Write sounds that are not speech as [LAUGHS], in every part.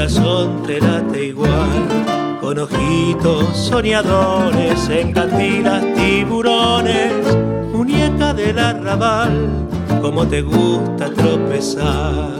Corazón te late igual. Con ojitos soñadores, en cantinas tiburones, muñeca del arrabal, como te gusta tropezar.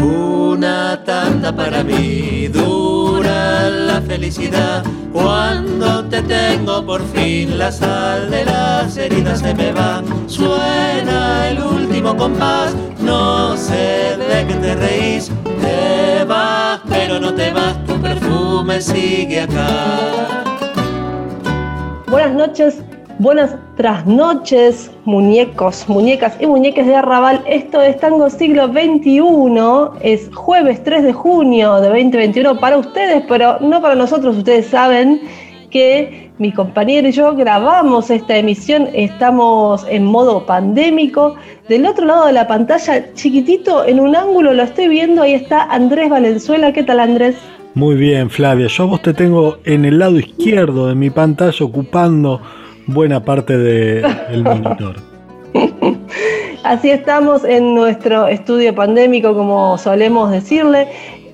Una tanda para mí, dura la felicidad cuando te tengo por fin la sal de las heridas se me va. Suena el último compás, no sé de qué te reís. Te vas, pero no te vas, tu perfume sigue acá. Buenas noches, buenas trasnoches, muñecos, muñecas y muñeques de Arrabal. Esto es Tango Siglo XXI, es jueves 3 de junio de 2021 para ustedes, pero no para nosotros. Ustedes saben que mi compañero y yo grabamos esta emisión, estamos en modo pandémico. Del otro lado de la pantalla, chiquitito, en un ángulo, lo estoy viendo, ahí está Andrés Valenzuela. ¿Qué tal Andrés? Muy bien, Flavia. Yo a vos te tengo en el lado izquierdo de mi pantalla ocupando buena parte del monitor. [LAUGHS] Así estamos en nuestro estudio pandémico, como solemos decirle.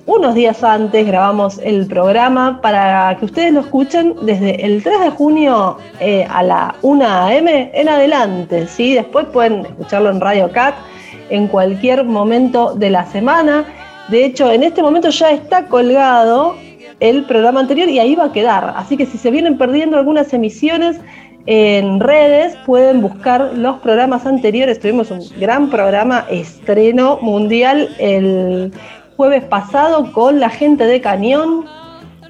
Unos días antes grabamos el programa para que ustedes lo escuchen desde el 3 de junio eh, a la 1 a.m. en adelante. ¿sí? Después pueden escucharlo en Radio Cat en cualquier momento de la semana. De hecho, en este momento ya está colgado el programa anterior y ahí va a quedar. Así que si se vienen perdiendo algunas emisiones, en redes pueden buscar los programas anteriores. Tuvimos un gran programa estreno mundial el jueves pasado con la gente de Cañón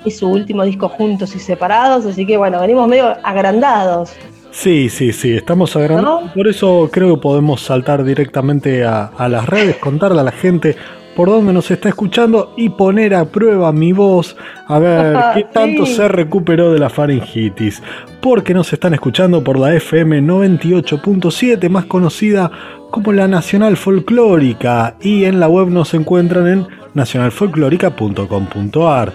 y su último disco juntos y separados. Así que bueno, venimos medio agrandados. Sí, sí, sí, estamos agrandados. Por eso creo que podemos saltar directamente a, a las redes, contarle a la gente por dónde nos está escuchando y poner a prueba mi voz a ver [LAUGHS] qué tanto se recuperó de la faringitis. Porque nos están escuchando por la FM 98.7, más conocida como la Nacional Folclórica, y en la web nos encuentran en nacionalfolclórica.com.ar.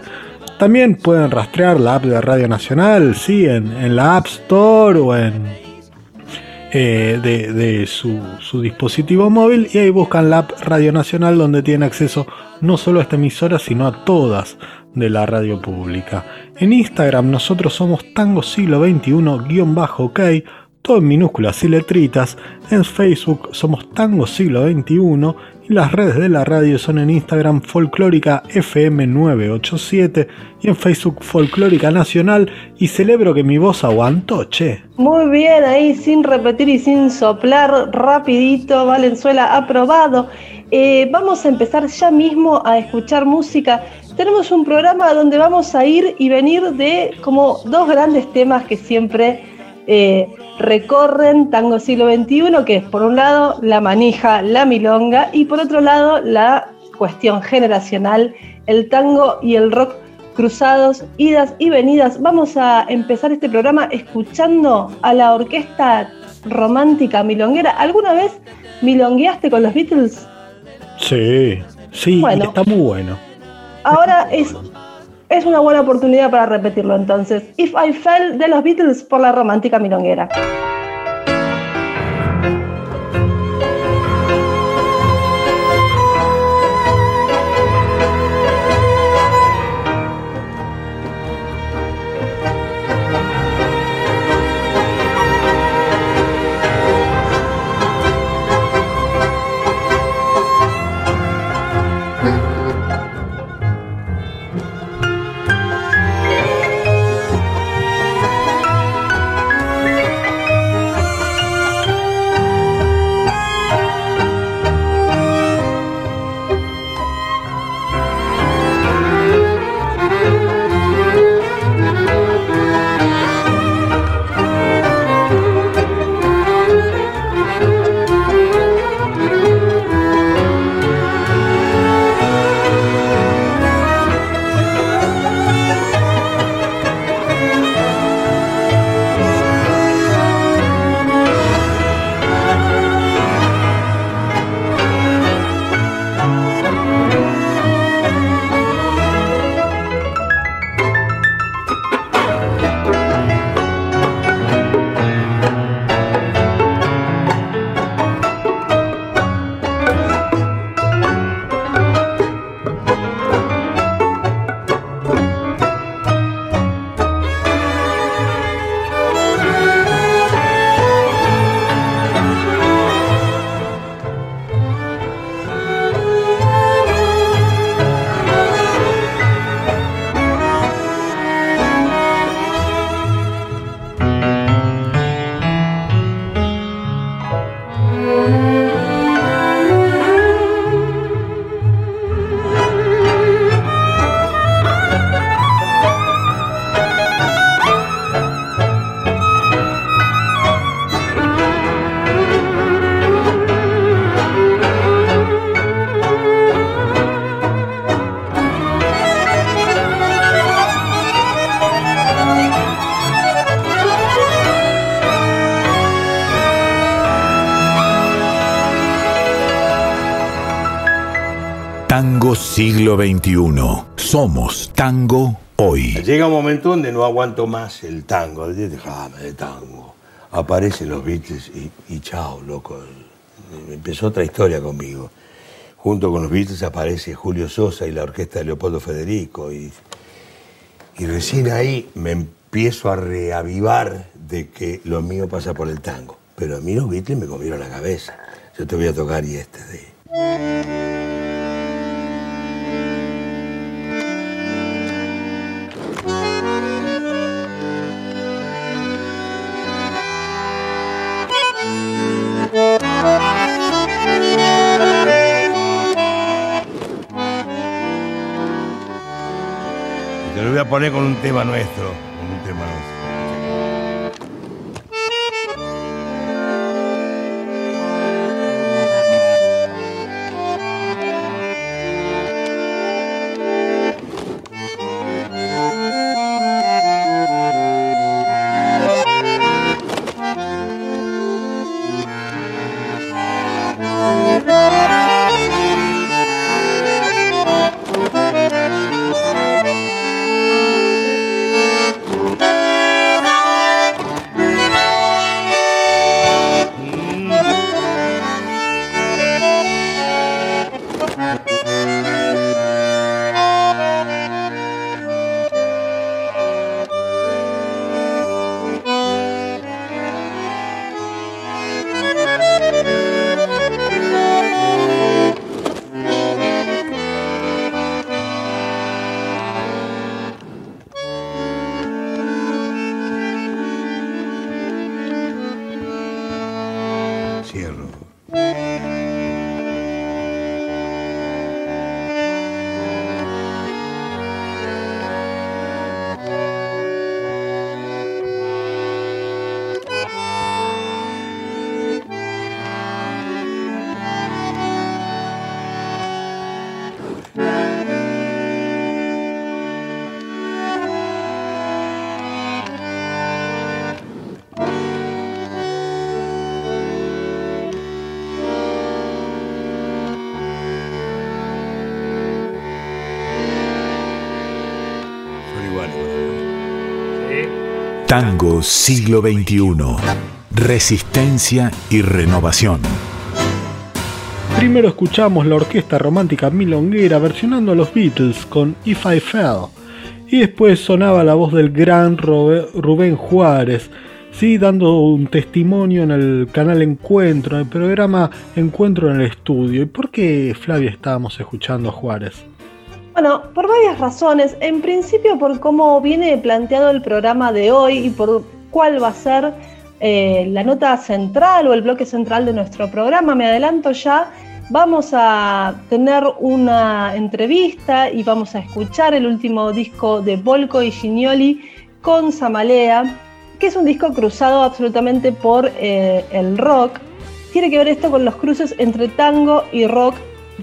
También pueden rastrear la app de Radio Nacional, sí, en, en la App Store o en eh, de, su, dispositivo móvil y ahí buscan la app Radio Nacional donde tienen acceso no solo a esta emisora sino a todas de la radio pública. En Instagram nosotros somos Tango Siglo XXI-OK, todo en minúsculas y letritas. En Facebook somos Tango Siglo XXI y las redes de la radio son en Instagram Folclórica FM987 y en Facebook Folclórica Nacional y celebro que mi voz aguantó, che. Muy bien, ahí sin repetir y sin soplar, rapidito, Valenzuela aprobado. Eh, vamos a empezar ya mismo a escuchar música. Tenemos un programa donde vamos a ir y venir de como dos grandes temas que siempre eh, recorren Tango Siglo XXI, que es por un lado la manija, la milonga, y por otro lado la cuestión generacional, el tango y el rock cruzados, idas y venidas. Vamos a empezar este programa escuchando a la orquesta romántica milonguera. ¿Alguna vez milongueaste con los Beatles? Sí, sí, está muy bueno. Ahora es es una buena oportunidad para repetirlo entonces. If I Fell de los Beatles por la romántica milonguera. Siglo XXI. Somos tango hoy. Llega un momento donde no aguanto más el tango. Déjame de tango. Aparecen los Beatles y, y chao, loco. Empezó otra historia conmigo. Junto con los Beatles aparece Julio Sosa y la orquesta de Leopoldo Federico. Y, y recién ahí me empiezo a reavivar de que lo mío pasa por el tango. Pero a mí los Beatles me comieron la cabeza. Yo te voy a tocar y este de... a poner. Con un tema nuestro. Tango siglo XXI. Resistencia y renovación. Primero escuchamos la orquesta romántica milonguera versionando a los Beatles con If I Fell. Y después sonaba la voz del gran Rubén Juárez, sí, dando un testimonio en el canal Encuentro, en el programa Encuentro en el Estudio. ¿Y por qué, Flavia, estábamos escuchando a Juárez? Bueno, por varias razones. En principio por cómo viene planteado el programa de hoy y por cuál va a ser eh, la nota central o el bloque central de nuestro programa. Me adelanto ya. Vamos a tener una entrevista y vamos a escuchar el último disco de Volco y Gignoli con Samalea, que es un disco cruzado absolutamente por eh, el rock. Tiene que ver esto con los cruces entre tango y rock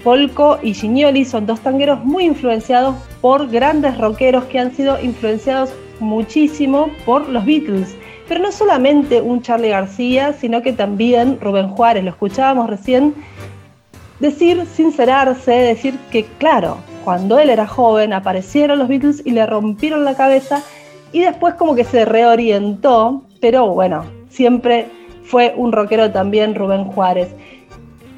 Volco y Gignoli son dos tangueros muy influenciados por grandes rockeros que han sido influenciados muchísimo por los Beatles. Pero no solamente un Charlie García, sino que también Rubén Juárez, lo escuchábamos recién, decir, sincerarse, decir que claro, cuando él era joven aparecieron los Beatles y le rompieron la cabeza y después como que se reorientó, pero bueno, siempre fue un rockero también Rubén Juárez.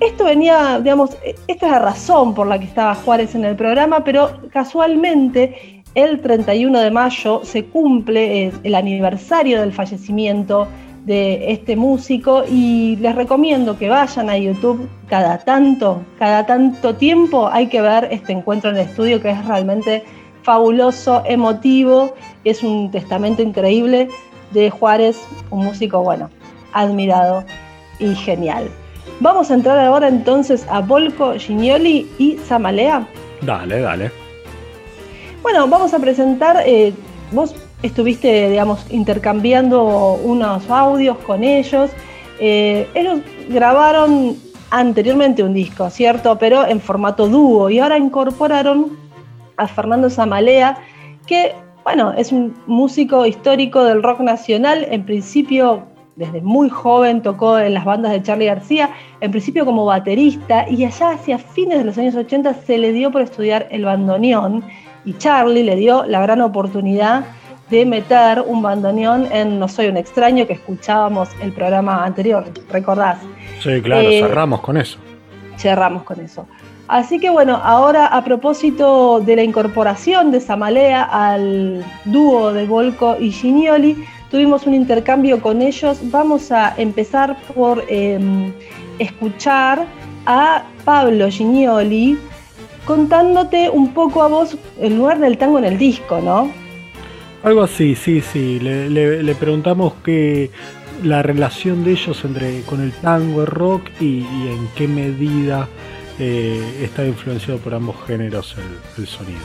Esto venía, digamos, esta es la razón por la que estaba Juárez en el programa, pero casualmente el 31 de mayo se cumple el aniversario del fallecimiento de este músico y les recomiendo que vayan a YouTube cada tanto, cada tanto tiempo hay que ver este encuentro en el estudio que es realmente fabuloso, emotivo, es un testamento increíble de Juárez, un músico bueno, admirado y genial. Vamos a entrar ahora entonces a Volco, Gignoli y Samalea. Dale, dale. Bueno, vamos a presentar, eh, vos estuviste, digamos, intercambiando unos audios con ellos. Eh, ellos grabaron anteriormente un disco, ¿cierto? Pero en formato dúo y ahora incorporaron a Fernando Samalea, que, bueno, es un músico histórico del rock nacional, en principio desde muy joven tocó en las bandas de Charlie García, en principio como baterista, y allá hacia fines de los años 80 se le dio por estudiar el bandoneón, y Charlie le dio la gran oportunidad de meter un bandoneón en No Soy un extraño, que escuchábamos el programa anterior, ¿recordás? Sí, claro, Eh, cerramos con eso. cerramos con eso. Así que bueno, ahora a propósito de la incorporación de Samalea al dúo de Volco y Ginioli, tuvimos un intercambio con ellos. Vamos a empezar por eh, escuchar a Pablo Ginioli contándote un poco a vos el lugar del tango en el disco, ¿no? Algo así, sí, sí. Le, le- le preguntamos que la relación de ellos entre con el tango, el rock y, y en qué medida eh, está influenciado por ambos géneros el, el sonido.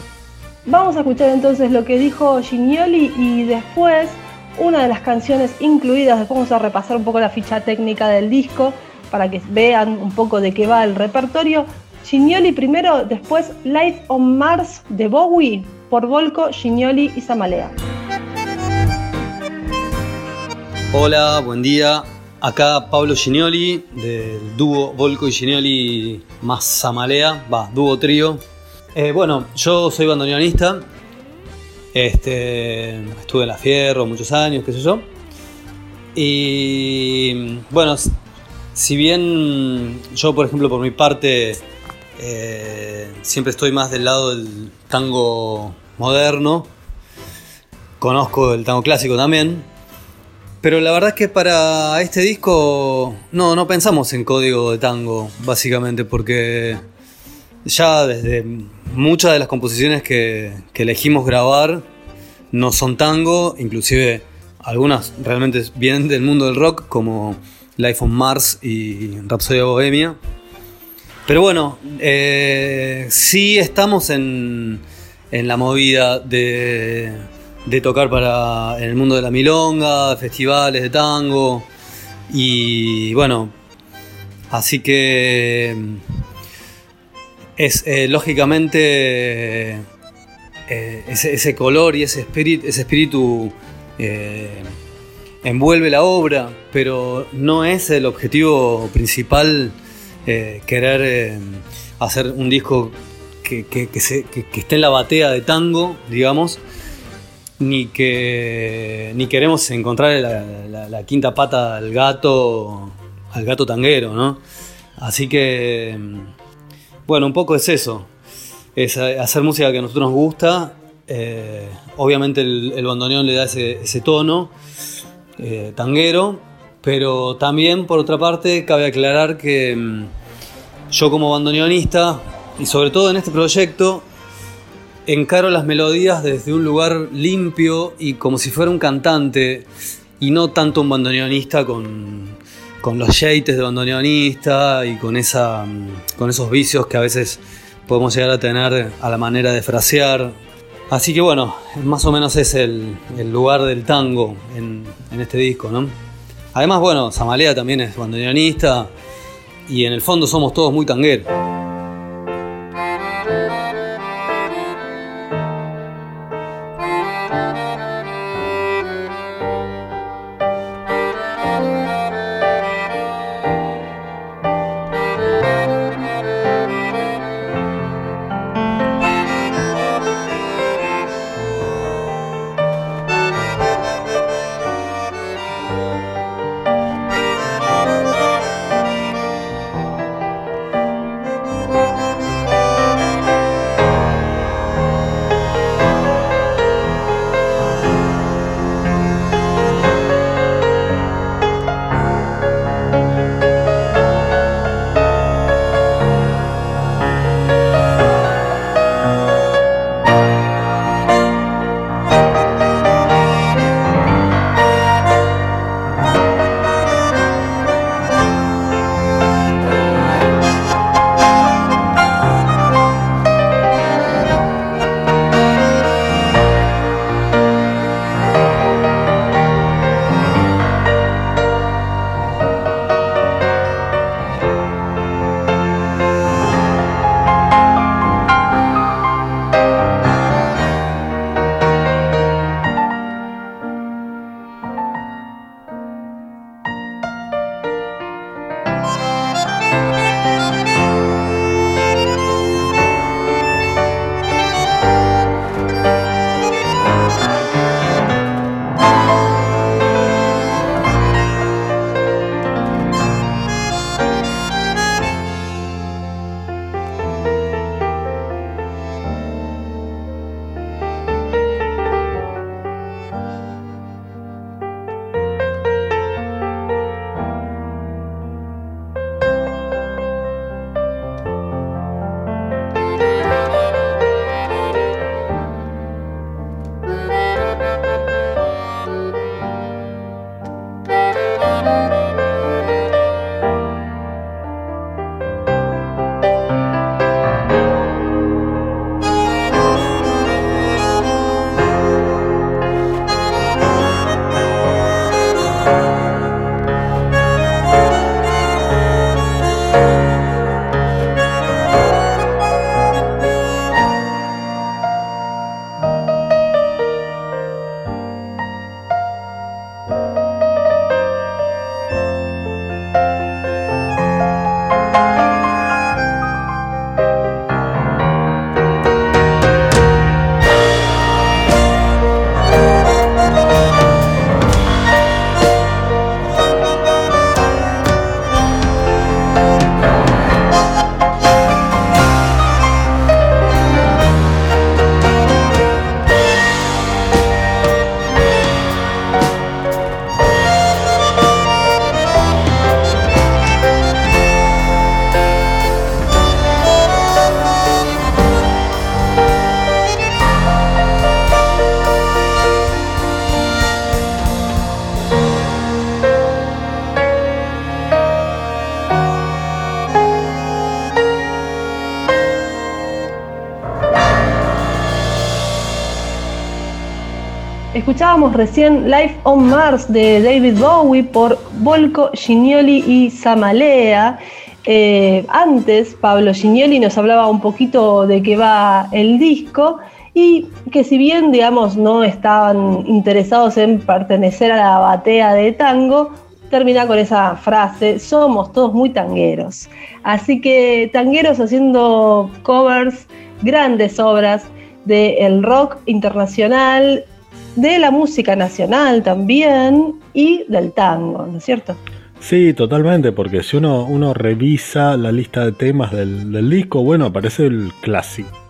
Vamos a escuchar entonces lo que dijo Ginioli y después una de las canciones incluidas, después vamos a repasar un poco la ficha técnica del disco para que vean un poco de qué va el repertorio. Ginioli primero, después Life on Mars de Bowie por Volco, Ginioli y Samalea. Hola, buen día. Acá Pablo Ginioli del dúo Volco y Ginioli más Samalea, va, dúo trío. Eh, bueno, yo soy bandoneonista. Este, estuve en la Fierro muchos años, qué sé yo. Y bueno, si bien yo, por ejemplo, por mi parte, eh, siempre estoy más del lado del tango moderno, conozco el tango clásico también, pero la verdad es que para este disco no, no pensamos en código de tango, básicamente, porque ya desde muchas de las composiciones que, que elegimos grabar no son tango, inclusive algunas realmente vienen del mundo del rock, como Life on Mars y Rhapsody Bohemia. Pero bueno, eh, sí estamos en, en la movida de, de tocar para en el mundo de la milonga, festivales de tango. Y bueno, así que es eh, lógicamente eh, ese, color y ese espíritu, ese espíritu eh, envuelve la obra, pero no es el objetivo principal querer hacer un disco que, que- esté en la batea de tango, digamos, ni que ni queremos encontrar la, la- quinta pata al gato, al gato tanguero, ¿no? Así que, bueno, un poco es eso, es hacer música que a nosotros nos gusta. eh, obviamente el, bandoneón le da ese, ese tono eh, tanguero, pero también por otra parte cabe aclarar que mm, yo como bandoneonista y sobre todo en este proyecto encaro las melodías desde un lugar limpio y como si fuera un cantante y no tanto un bandoneonista con, con los yates de bandoneonista y con, esa, mm, con esos vicios que a veces podemos llegar a tener a la manera de frasear. Así que bueno, más o menos es el, lugar del tango en, en este disco, ¿no? Además, bueno, Samalea también es bandoneonista y en el fondo somos todos muy tangueros. Escuchábamos recién Life on Mars de David Bowie por Volko Gignoli y Samalea. Eh, antes, Pablo Gignoli nos hablaba un poquito de qué va el disco y que si bien, digamos, no estaban interesados en pertenecer a la batea de tango, termina con esa frase, somos todos muy tangueros. Así que tangueros haciendo covers, grandes obras del rock internacional, de la música nacional también y del tango, ¿no es cierto? Sí, totalmente, porque si uno, uno revisa la lista de temas del, del disco, bueno, aparece el clásico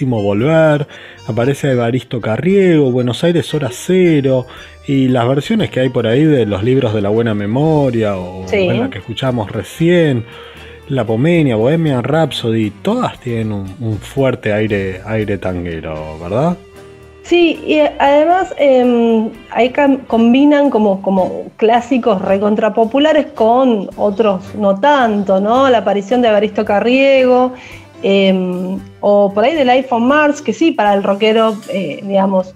Volver, aparece Evaristo Carriego, Buenos Aires Hora Cero, y las versiones que hay por ahí de los libros de la buena memoria, o la que escuchamos recién, La Pomenia, Bohemian Rhapsody, todas tienen un, fuerte aire, aire tanguero, ¿verdad? Sí, y además em, ahí combinan como, como clásicos recontrapopulares con otros no tanto, ¿no? La aparición de Evaristo Carriego, Em, o por ahí del iPhone Mars, que sí, para el rockero, eh, digamos,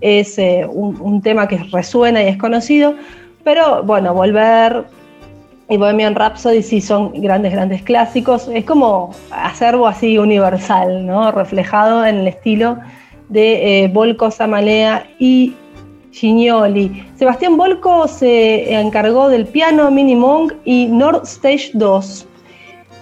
es eh, un, tema que resuena y es conocido, pero bueno, Volver y Bohemian Rhapsody sí son grandes, grandes clásicos, es como acervo así universal, ¿no? reflejado en el estilo de eh, Volco, Samalea y Gignoli. Sebastián Volco se encargó del piano Mini Monk y North Stage 2.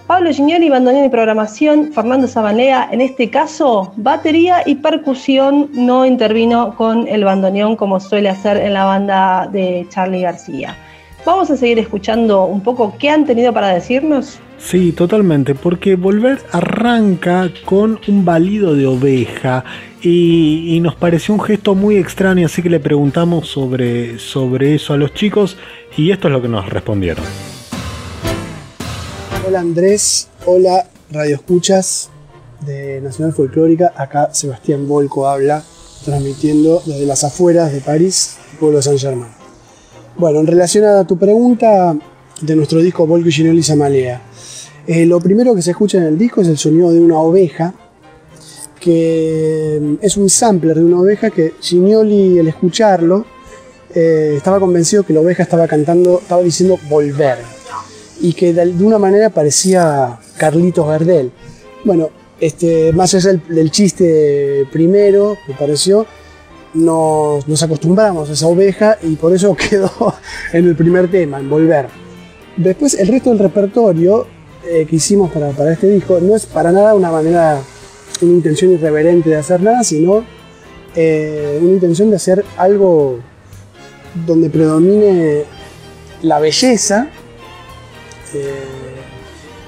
Pablo Gignoli, bandoneón y programación, Fernando Zabalea, en este caso, batería y percusión, no intervino con el bandoneón como suele hacer en la banda de Charlie García. Vamos a seguir escuchando un poco qué han tenido para decirnos. Sí, totalmente, porque Volver arranca con un balido de oveja y, nos pareció un gesto muy extraño, así que le preguntamos sobre, sobre eso a los chicos y esto es lo que nos respondieron. Hola Andrés, hola Radio Escuchas de Nacional Folclórica. Acá Sebastián Volco habla, transmitiendo desde las afueras de París, pueblo de San Germán. Bueno, en relación a tu pregunta de nuestro disco Volco y Samalea, eh, lo primero que se escucha en el disco es el sonido de una oveja, que es un sampler de una oveja que Gignoli, al escucharlo, eh, estaba convencido que la oveja estaba cantando, estaba diciendo volver y que de una manera parecía Carlitos Gardel. Bueno, este, más allá del, chiste primero, me pareció, nos, acostumbramos a esa oveja y por eso [LAUGHS] quedó en el primer tema, en Volver. Después el resto del repertorio eh, que hicimos para, para, este disco no es para nada una manera, una intención irreverente de hacer nada, sino eh, una intención de hacer algo donde predomine la belleza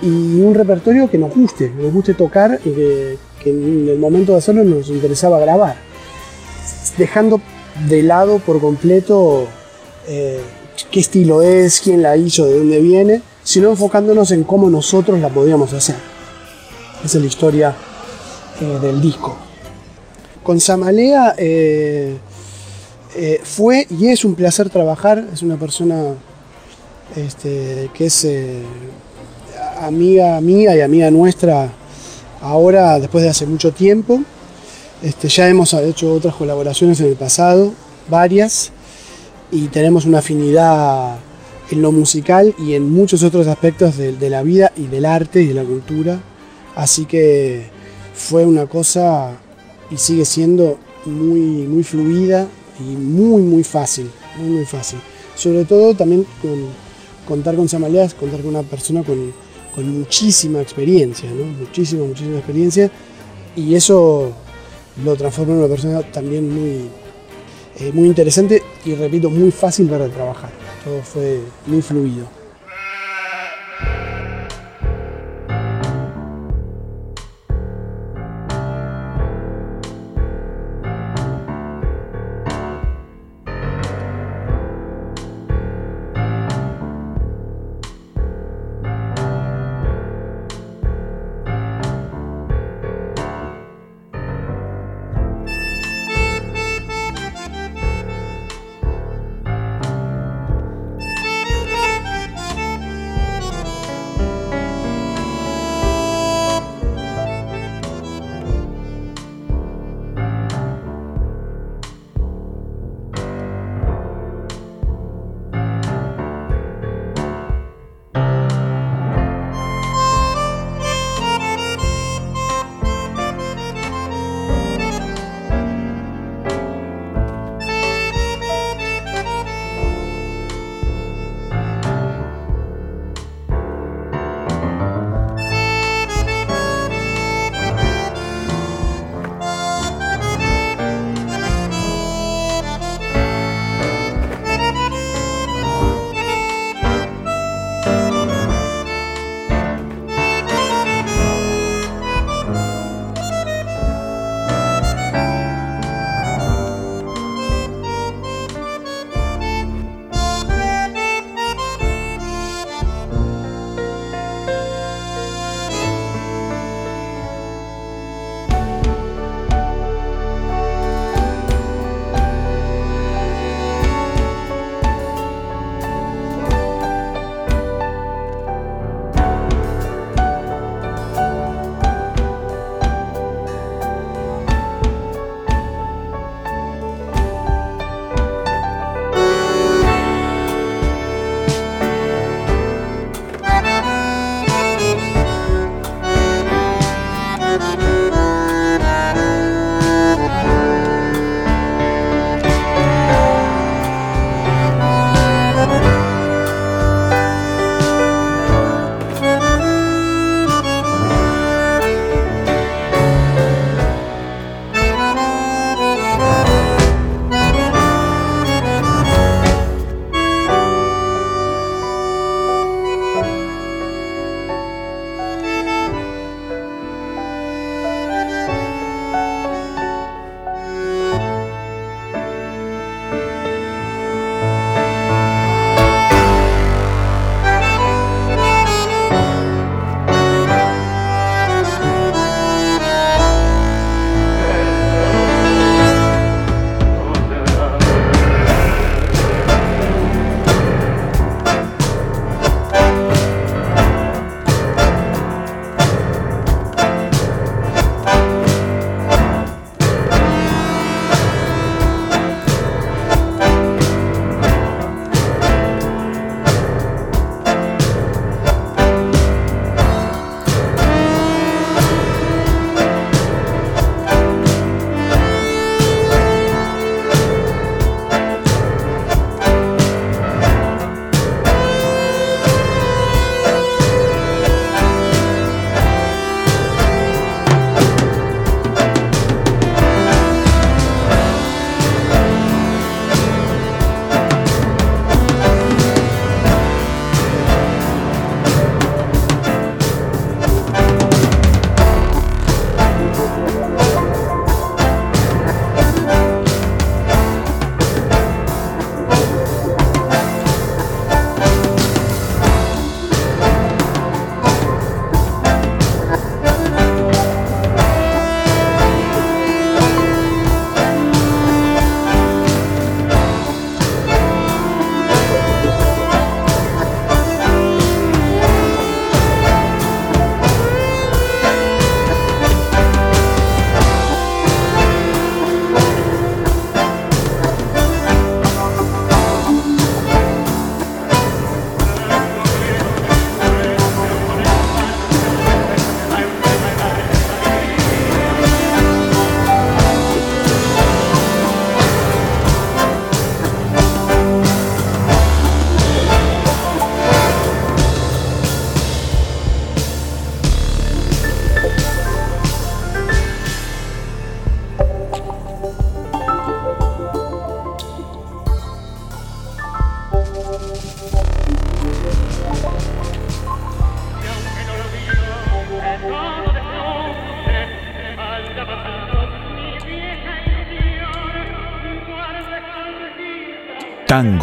y un repertorio que nos guste, nos guste tocar y que, en el momento de hacerlo nos interesaba grabar. Dejando de lado por completo eh, qué estilo es, quién la hizo, de dónde viene, sino enfocándonos en cómo nosotros la podíamos hacer. Esa es la historia eh, del disco. Con Samalea eh, fue y es un placer trabajar, es una persona este, que es amiga mía y amiga nuestra ahora después de hace mucho tiempo. Este, ya hemos hecho otras colaboraciones en el pasado, varias, y tenemos una afinidad en lo musical y en muchos otros aspectos de, la vida y del arte y de la cultura. Así que fue una cosa y sigue siendo muy, muy fluida y muy, muy fácil, muy, muy fácil. Sobre todo también con, contar con Samalea es contar con una persona con, muchísima experiencia, ¿no? muchísima, muchísima experiencia, y eso lo transforma en una persona también muy, eh, muy interesante y repito, muy fácil para trabajar. Todo fue muy fluido.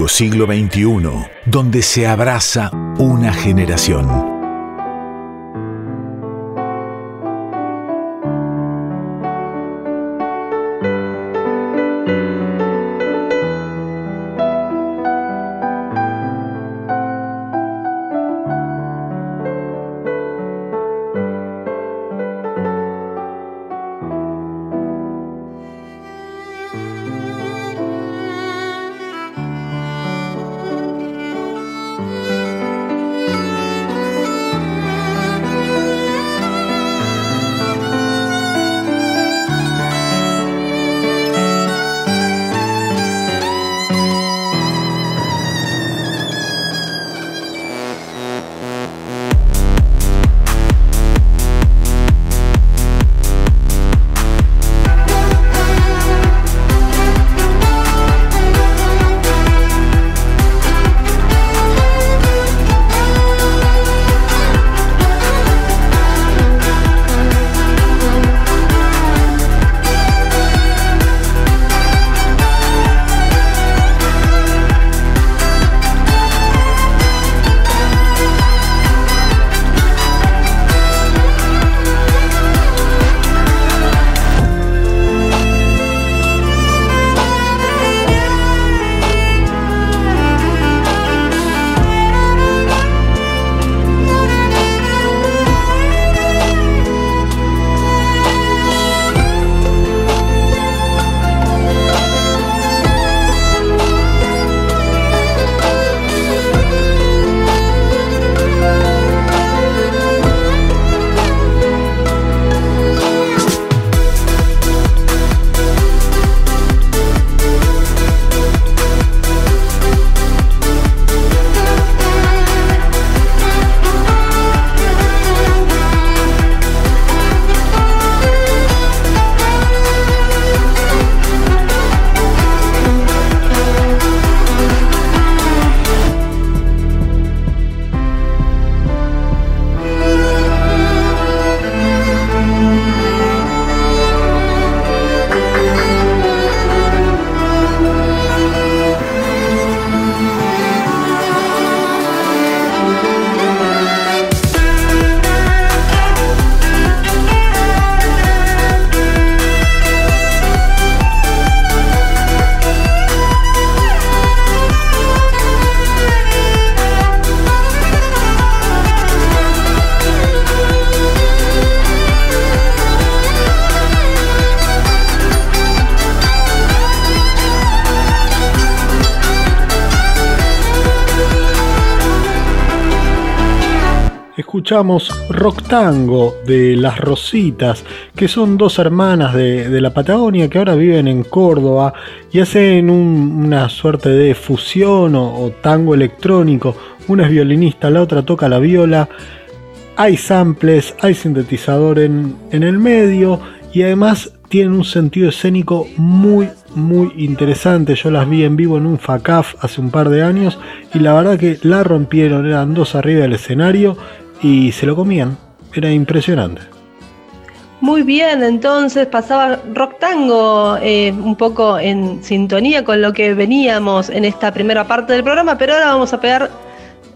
Siglo XXI, donde se abraza una generación. Escuchamos Rock Tango de Las Rositas, que son dos hermanas de, la Patagonia que ahora viven en Córdoba y hacen una suerte de fusión o, tango electrónico. Una es violinista, la otra toca la viola. Hay samples, hay sintetizador en, en el medio y además tienen un sentido escénico muy muy interesante. Yo las vi en vivo en un FACAF hace un par de años y la verdad que la rompieron. Eran dos arriba del escenario y se lo comían. Era impresionante. Muy bien, entonces pasaba rock tango eh, un poco en sintonía con lo que veníamos en esta primera parte del programa, pero ahora vamos a pegar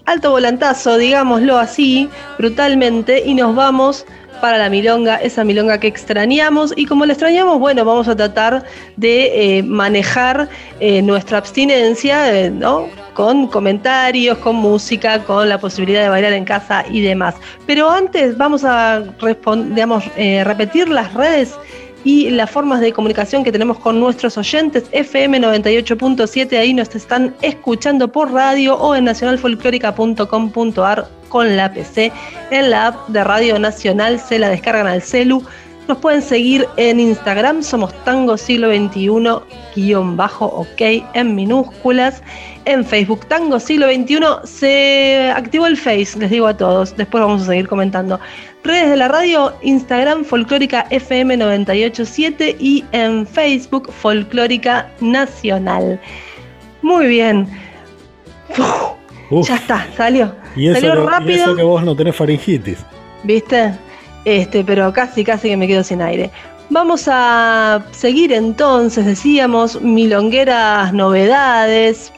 alto volantazo, digámoslo así, brutalmente, y nos vamos para la milonga, esa milonga que extrañamos. Y como la extrañamos, bueno, vamos a tratar de eh, manejar eh, nuestra abstinencia, ¿no? Con comentarios, con música, con la posibilidad de bailar en casa y demás. Pero antes vamos a digamos, eh, repetir las redes y las formas de comunicación que tenemos con nuestros oyentes. FM 98.7, ahí nos están escuchando por radio o en nacionalfolclórica.com.ar con la PC. En la app de Radio Nacional se la descargan al celu nos pueden seguir en Instagram, somos Tango Siglo XXI-OK en minúsculas. En Facebook, Tango Siglo XXI, se activó el Face, les digo a todos, después vamos a seguir comentando. Redes de la radio, Instagram Folclórica FM 987 y en Facebook Folclórica Nacional. Muy bien. ya está, salió. Y eso, rápido. y eso que vos no tenés faringitis. ¿Viste? este, pero casi, casi que me quedo sin aire. Vamos a seguir entonces, decíamos, milongueras novedades.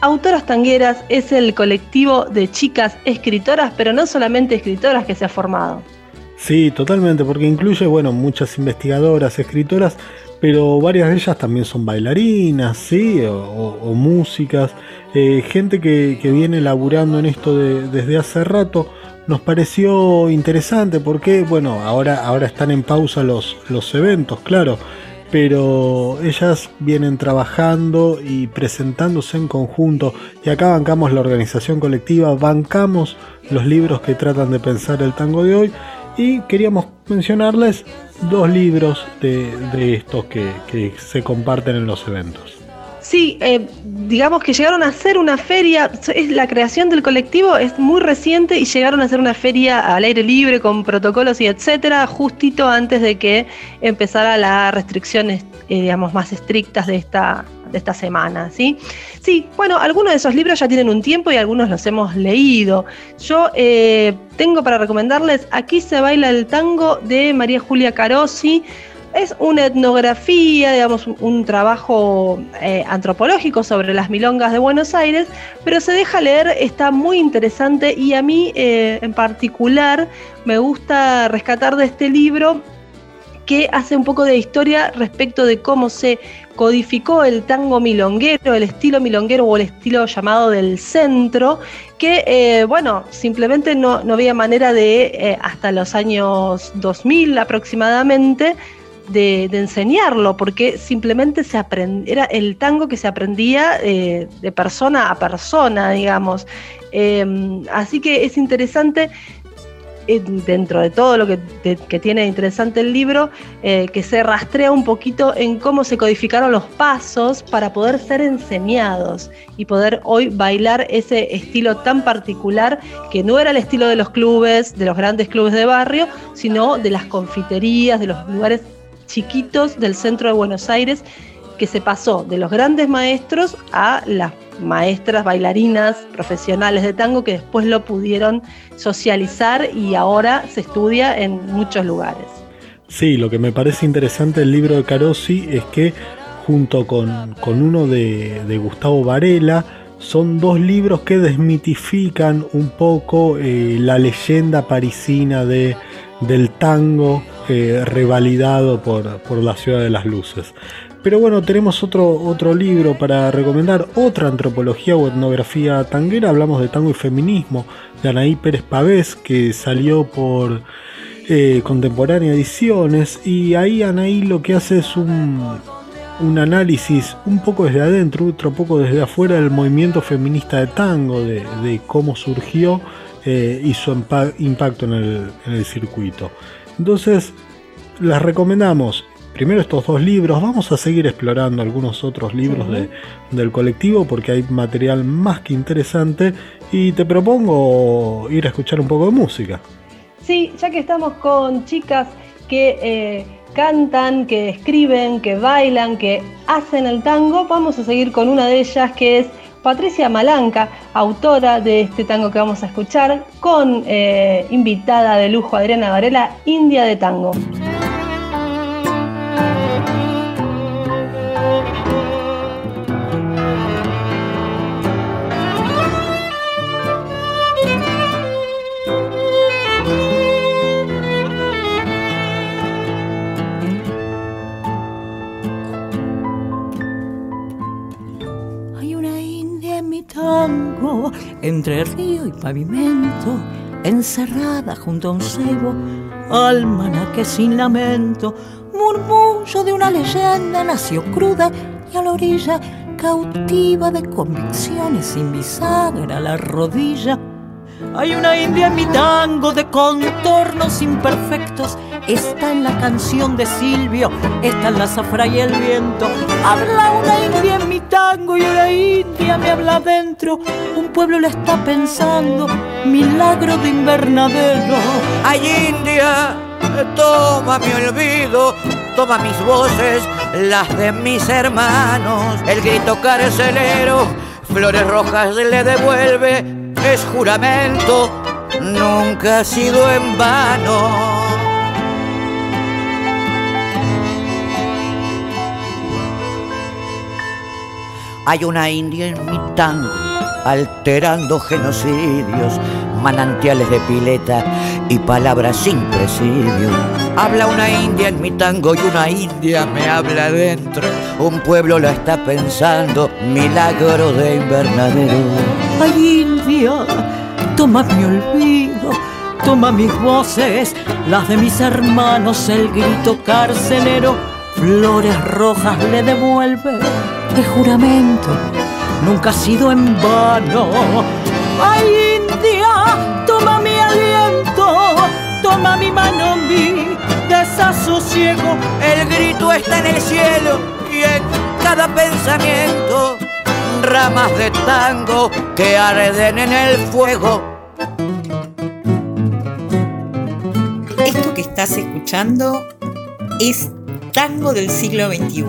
Autoras Tangueras es el colectivo de chicas escritoras, pero no solamente escritoras que se ha formado. Sí, totalmente, porque incluye, bueno, muchas investigadoras, escritoras, pero varias de ellas también son bailarinas, sí, o, músicas, eh, gente que, viene laburando en esto desde hace rato. Nos pareció interesante porque, bueno, ahora, ahora están en pausa los, los eventos, claro, pero ellas vienen trabajando y presentándose en conjunto y acá bancamos la organización colectiva, bancamos los libros que tratan de pensar el tango de hoy y queríamos mencionarles dos libros de, estos que, se comparten en los eventos. Sí, eh, digamos que llegaron a hacer una feria, es, la creación del colectivo es muy reciente y llegaron a hacer una feria al aire libre con protocolos y etcétera, justito antes de que empezara las restricciones, eh, digamos, más estrictas de esta, de esta semana, ¿sí? Sí, bueno, algunos de esos libros ya tienen un tiempo y algunos los hemos leído. Yo eh, tengo para recomendarles Aquí se baila el tango de María Julia Carosi. Es una etnografía, digamos, un trabajo eh, antropológico sobre las milongas de Buenos Aires, pero se deja leer, está muy interesante y a mí eh, en particular me gusta rescatar de este libro que hace un poco de historia respecto de cómo se codificó el tango milonguero, el estilo milonguero o el estilo llamado del centro, que, eh, bueno, simplemente no, había manera de, hasta los años 2000 aproximadamente, de, enseñarlo, porque simplemente se era el tango que se aprendía eh, de persona a persona, digamos. así que es interesante dentro de todo lo que, tiene interesante el libro, eh, que se rastrea un poquito en cómo se codificaron los pasos para poder ser enseñados y poder hoy bailar ese estilo tan particular que no era el estilo de los clubes, de los grandes clubes de barrio, sino de las confiterías, de los lugares chiquitos del centro de Buenos Aires, que se pasó de los grandes maestros a las maestras bailarinas profesionales de tango que después lo pudieron socializar y ahora se estudia en muchos lugares. Sí, lo que me parece interesante del libro de Carosi es que junto con, uno de, Gustavo Varela, son dos libros que desmitifican un poco eh, la leyenda parisina de, del tango eh, revalidado por, por la ciudad de las luces. Pero bueno, tenemos otro, otro libro para recomendar, otra antropología o etnografía tanguera. Hablamos de tango y feminismo, de Anaí Pérez Pavés, que salió por eh, Contemporánea Ediciones. Y ahí Anaí lo que hace es un, un análisis un poco desde adentro, otro poco desde afuera del movimiento feminista de tango, de, cómo surgió eh, y su impacto en el, en el circuito. Entonces, las recomendamos primero estos dos libros, vamos a seguir explorando algunos otros libros del colectivo porque hay material más que interesante y te propongo ir a escuchar un poco de música. Sí, ya que estamos con chicas que eh, cantan, que escriben, que bailan, que hacen el tango, vamos a seguir con una de ellas que es Patricia Malanca, autora de este tango que vamos a escuchar, con eh, invitada de lujo Adriana Varela, India de Tango. Entre río y pavimento, encerrada junto a un cebo, almana que sin lamento, murmullo de una leyenda nació cruda y a la orilla cautiva de convicciones sin bisagra la rodilla. Hay una india en mi tango de contornos imperfectos Está en la canción de Silvio, está en la zafra y el viento. Habla una india en mi tango y la india me habla dentro. Un pueblo le está pensando, milagro de invernadero. Ay India, toma mi olvido, toma mis voces, las de mis hermanos. El grito carcelero, flores rojas le devuelve, es juramento, nunca ha sido en vano. Hay una india en mi tango, alterando genocidios, manantiales de pileta y palabras sin presidio. Habla una india en mi tango y una india me habla dentro. Un pueblo la está pensando, milagro de invernadero. Ay, India, toma mi olvido, toma mis voces, las de mis hermanos, el grito carcelero, flores rojas le devuelve de juramento, nunca ha sido en vano. Ay, India, toma mi aliento, toma mi mano, mi desasosiego. El grito está en el cielo y en cada pensamiento ramas de tango que arden en el fuego. Esto que estás escuchando es tango del siglo XXI.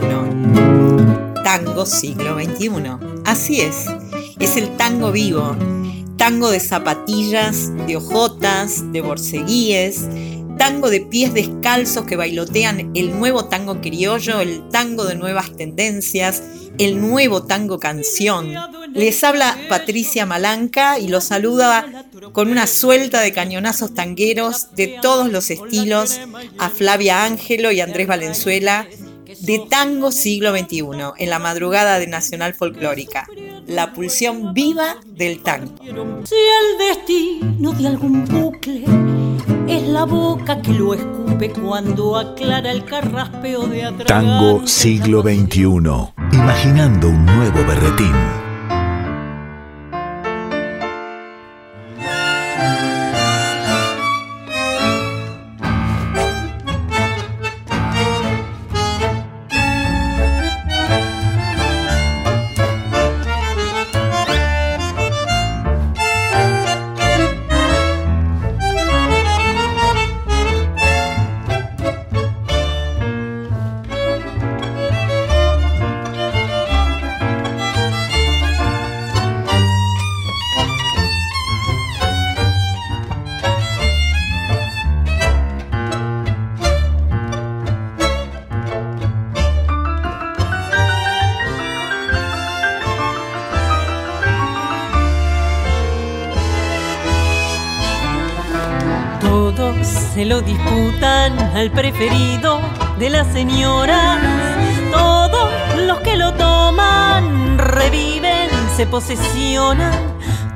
Tango siglo XXI. Así es, es el tango vivo. Tango de zapatillas, de hojotas, de borceguíes, tango de pies descalzos que bailotean el nuevo tango criollo, el tango de nuevas tendencias, el nuevo tango canción. Les habla Patricia Malanca y los saluda con una suelta de cañonazos tangueros de todos los estilos a Flavia Ángelo y Andrés Valenzuela de Tango Siglo XXI en la madrugada de Nacional Folclórica. La pulsión viva del tango. Si el destino de algún bucle es la boca que lo escupe cuando aclara el carraspeo de atrás. Tango siglo XXI. Imaginando un nuevo berretín. Al preferido de las señoras. Todos los que lo toman reviven, se posesionan,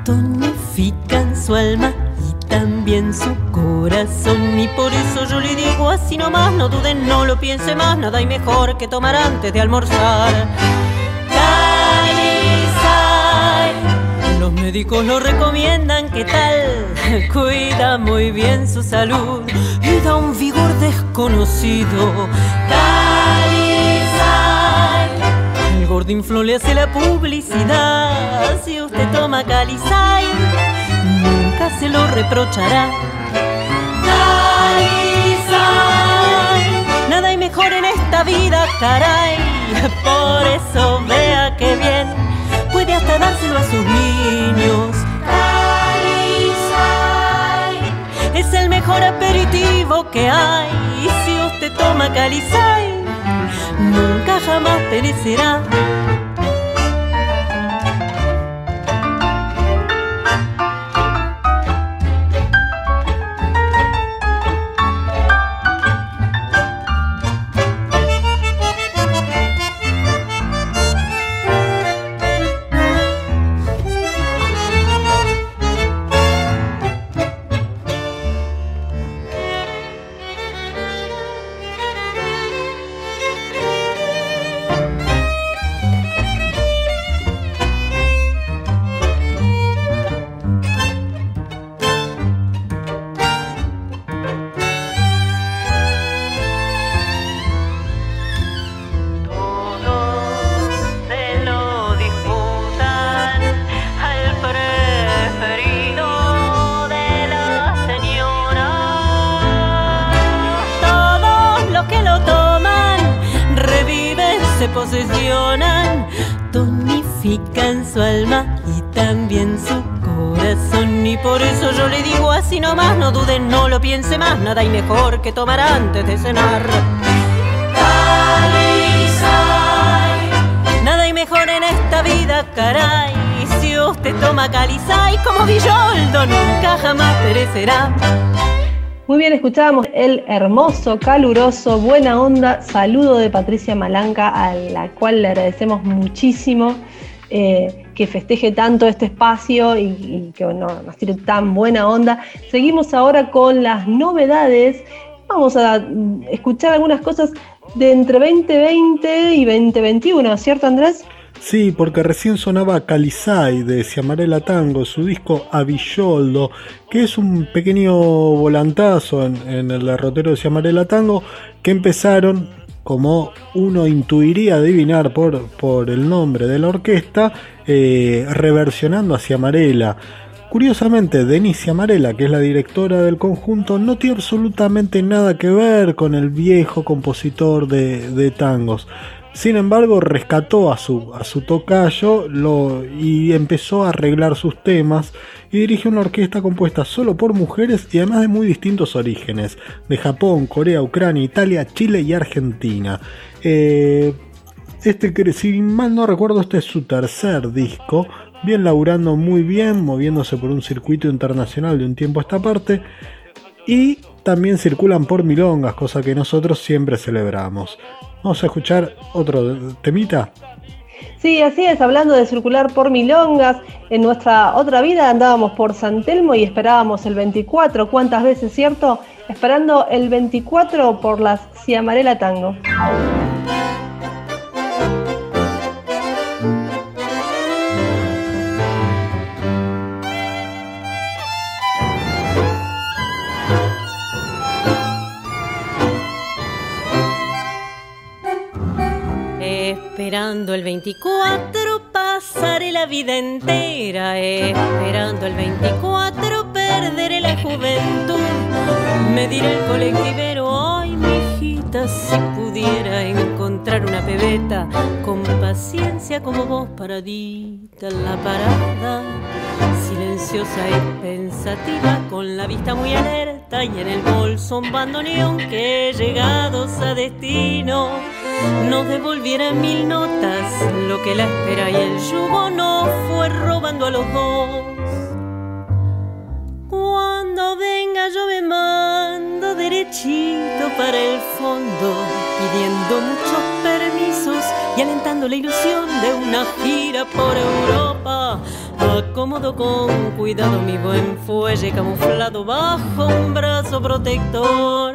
tonifican su alma y también su corazón. Y por eso yo le digo así nomás, no duden, no lo piense más, nada hay mejor que tomar antes de almorzar. Los médicos lo recomiendan, ¿qué tal? [LAUGHS] Cuida muy bien su salud da un vigor desconocido. Calizay. El gordinflo le hace la publicidad. Si usted toma Calizay, nunca se lo reprochará. Calizay. Nada hay mejor en esta vida, caray. Por eso vea que bien puede hasta dárselo a sus niños. Es el mejor aperitivo que hay. Y si usted toma Calizay, nunca jamás perecerá. Nada hay mejor que tomar antes de cenar. Nada hay mejor en esta vida, caray. Si usted toma calizay como Villoldo, nunca jamás perecerá. Muy bien, escuchábamos el hermoso, caluroso, buena onda saludo de Patricia Malanca, a la cual le agradecemos muchísimo eh, que festeje tanto este espacio y, que nos tire tan buena onda. Seguimos ahora con las novedades. Vamos a escuchar algunas cosas de entre 2020 y 2021, ¿cierto Andrés? Sí, porque recién sonaba Calizay de Ciamarela Tango, su disco Avilloldo, que es un pequeño volantazo en, el derrotero de Ciamarela Tango, que empezaron, como uno intuiría adivinar por, por el nombre de la orquesta, eh, reversionando a Ciamarela. Curiosamente, Denise Amarela, que es la directora del conjunto, no tiene absolutamente nada que ver con el viejo compositor de, de tangos. Sin embargo, rescató a su, a su tocayo y empezó a arreglar sus temas y dirige una orquesta compuesta solo por mujeres y además de muy distintos orígenes, de Japón, Corea, Ucrania, Italia, Chile y Argentina. Eh, este, si mal no recuerdo, este es su tercer disco, bien laburando muy bien, moviéndose por un circuito internacional de un tiempo a esta parte, y también circulan por milongas, cosa que nosotros siempre celebramos. Vamos a escuchar otro temita. Sí, así es, hablando de circular por milongas, en nuestra otra vida andábamos por San Telmo y esperábamos el 24, ¿cuántas veces, cierto? Esperando el 24 por las Ciamarela Tango. Esperando el 24 pasaré la vida entera. Esperando el 24 perderé la juventud. Me dirá el colectivero, ay mijita, si pudiera encontrar una pebeta con paciencia como vos paradita en la parada. Silenciosa y pensativa, con la vista muy alerta y en el bolso un bandoneón que llegados a destino nos devolviera mil notas lo que la espera y el yugo no fue robando a los dos. Cuando venga yo me mando derechito para el fondo, pidiendo muchos permisos y alentando la ilusión de una gira por Europa. Acomodo con cuidado mi buen fuelle camuflado bajo un brazo protector.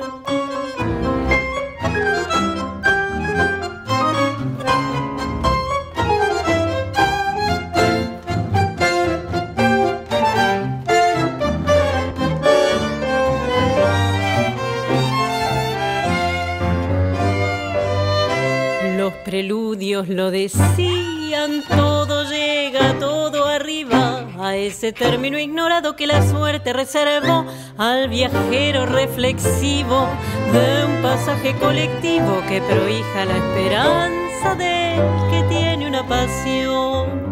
Preludios lo decían, todo llega, todo arriba, a ese término ignorado que la suerte reservó al viajero reflexivo de un pasaje colectivo que prohija la esperanza de que tiene una pasión.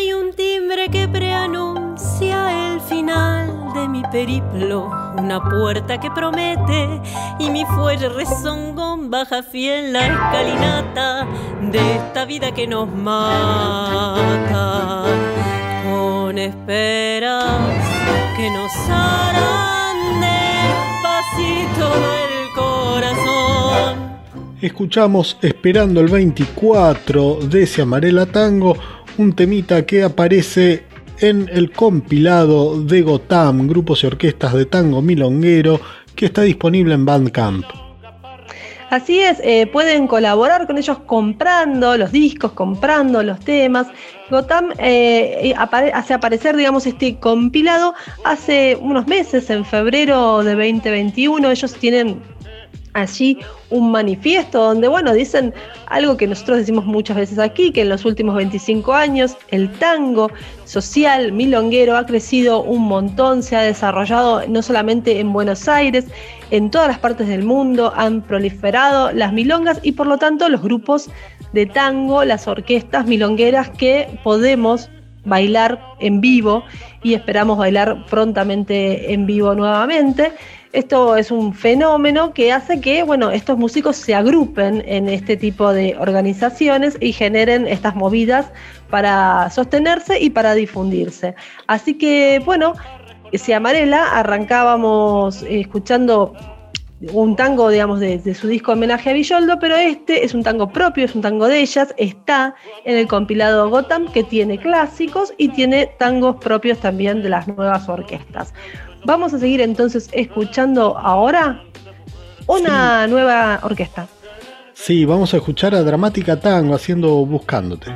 Hay un timbre que preanuncia el final de mi periplo, una puerta que promete y mi fuelle rezongón baja fiel la escalinata de esta vida que nos mata. Con esperas que nos harán despacito el corazón. Escuchamos Esperando el 24 de ese Amarela Tango un temita que aparece en el compilado de Gotam, grupos y orquestas de tango milonguero, que está disponible en Bandcamp. Así es, eh, pueden colaborar con ellos comprando los discos, comprando los temas. Gotam eh, hace aparecer, digamos, este compilado hace unos meses, en febrero de 2021. Ellos tienen allí un manifiesto donde, bueno, dicen algo que nosotros decimos muchas veces aquí, que en los últimos 25 años el tango social milonguero ha crecido un montón, se ha desarrollado no solamente en Buenos Aires, en todas las partes del mundo han proliferado las milongas y por lo tanto los grupos de tango, las orquestas milongueras que podemos bailar en vivo y esperamos bailar prontamente en vivo nuevamente. Esto es un fenómeno que hace que, bueno, estos músicos se agrupen en este tipo de organizaciones y generen estas movidas para sostenerse y para difundirse. Así que, bueno, si Amarela arrancábamos escuchando un tango, digamos, de, su disco homenaje a Villoldo, pero este es un tango propio, es un tango de ellas, está en el compilado Gotham, que tiene clásicos y tiene tangos propios también de las nuevas orquestas. Vamos a seguir entonces escuchando ahora una nueva orquesta. Sí, vamos a escuchar a Dramática Tango haciendo Buscándote.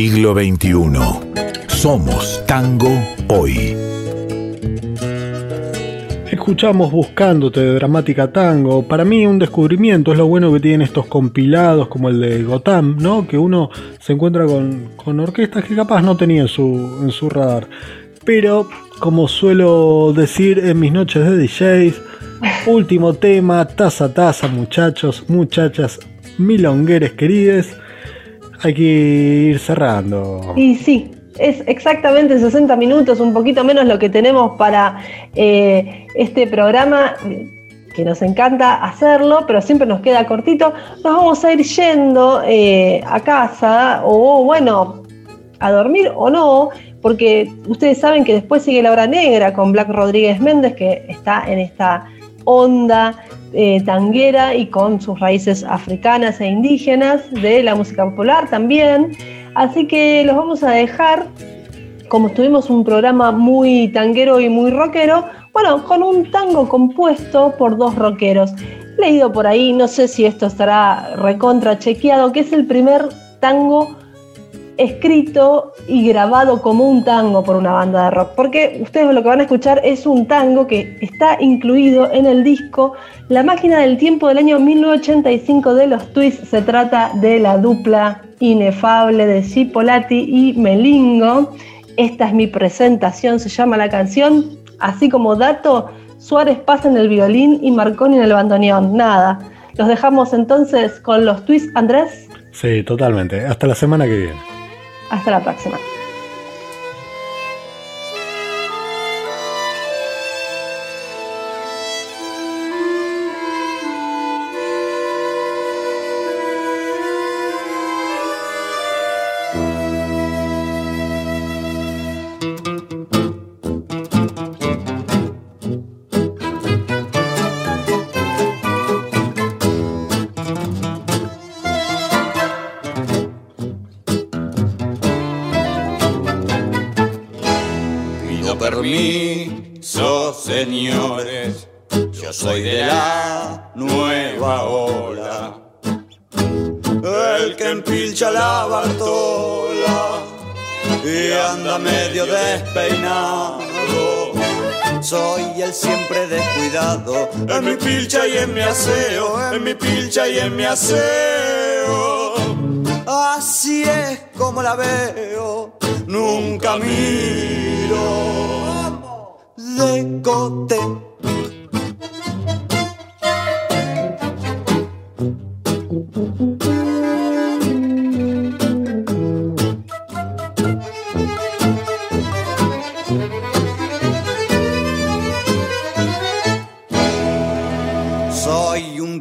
Siglo XXI. Somos tango hoy escuchamos Buscándote de Dramática Tango. Para mí un descubrimiento, es lo bueno que tienen estos compilados como el de Gotham, ¿no? Que uno se encuentra con, orquestas que capaz no tenía en su, en su radar. Pero, como suelo decir en mis noches de DJs, último tema, taza a taza, muchachos, muchachas, milongueres querides. Hay que ir cerrando. Y sí, es exactamente 60 minutos, un poquito menos lo que tenemos para eh, este programa, que nos encanta hacerlo, pero siempre nos queda cortito. Nos vamos a ir yendo eh, a casa, o bueno, a dormir o no, porque ustedes saben que después sigue la hora negra con Black Rodríguez Méndez, que está en esta onda eh, tanguera y con sus raíces africanas e indígenas de la música popular también. Así que los vamos a dejar, como estuvimos un programa muy tanguero y muy rockero, bueno, con un tango compuesto por dos rockeros. Leído por ahí, no sé si esto estará recontra chequeado, que es el primer tango escrito y grabado como un tango por una banda de rock, porque ustedes lo que van a escuchar es un tango que está incluido en el disco La máquina del tiempo del año 1985 de los Twists. Se trata de la dupla inefable de Cipolati y Melingo. Esta es mi presentación, se llama la canción. Así como dato, Suárez pasa en el violín y Marconi en el bandoneón. Nada. Los dejamos entonces con los Twists, Andrés. Sí, totalmente. Hasta la semana que viene. Hasta la próxima. Soy de la nueva ola. El que empilcha la Bartola y anda medio despeinado. Soy el siempre descuidado en mi pilcha y en mi aseo, en mi pilcha y en mi aseo. Así es como la veo, nunca miro de cote.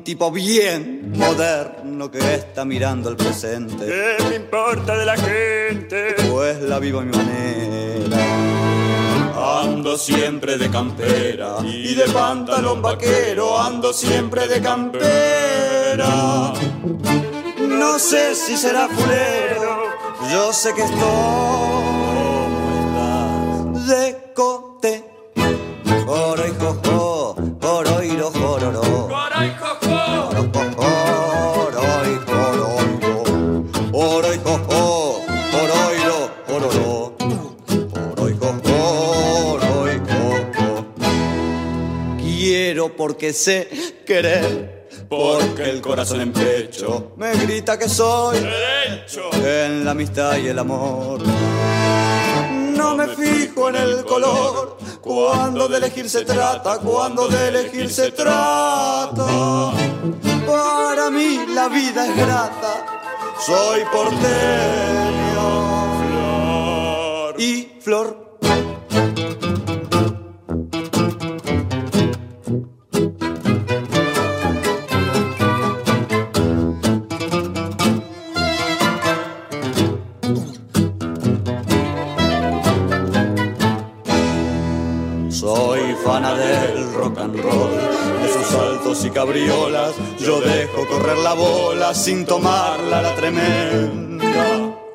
Tipo bien moderno que está mirando el presente. ¿Qué me importa de la gente? Pues la vivo a mi manera. Ando siempre de campera y de pantalón vaquero, ando siempre de campera. No sé si será fulero, yo sé que estoy de cote. Coro y jojo, coro y jororó. Quiero porque sé querer. Porque el corazón en pecho me grita que soy derecho en la amistad y el amor. No me fijo en el color cuando de elegir se trata, cuando de elegir se trata. Para mí la vida es grata, soy porteño. Y flor. Cabriolas. Yo dejo correr la bola sin tomarla la tremenda.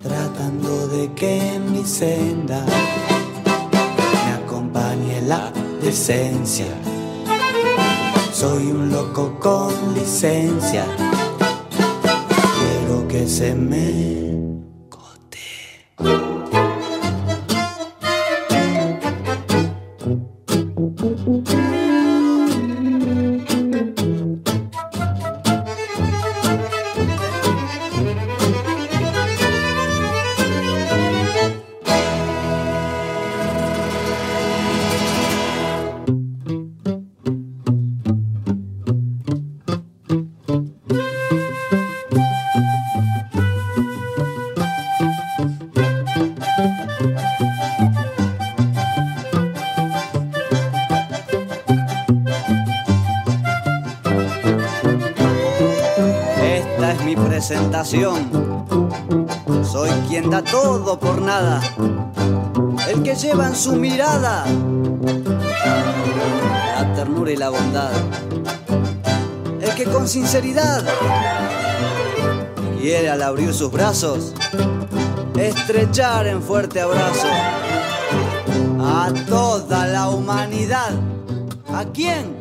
Tratando de que en mi senda me acompañe la decencia. Soy un loco con licencia. Quiero que se me su mirada la ternura y la bondad. El que con sinceridad quiere al abrir sus brazos estrechar en fuerte abrazo a toda la humanidad. ¿A quién?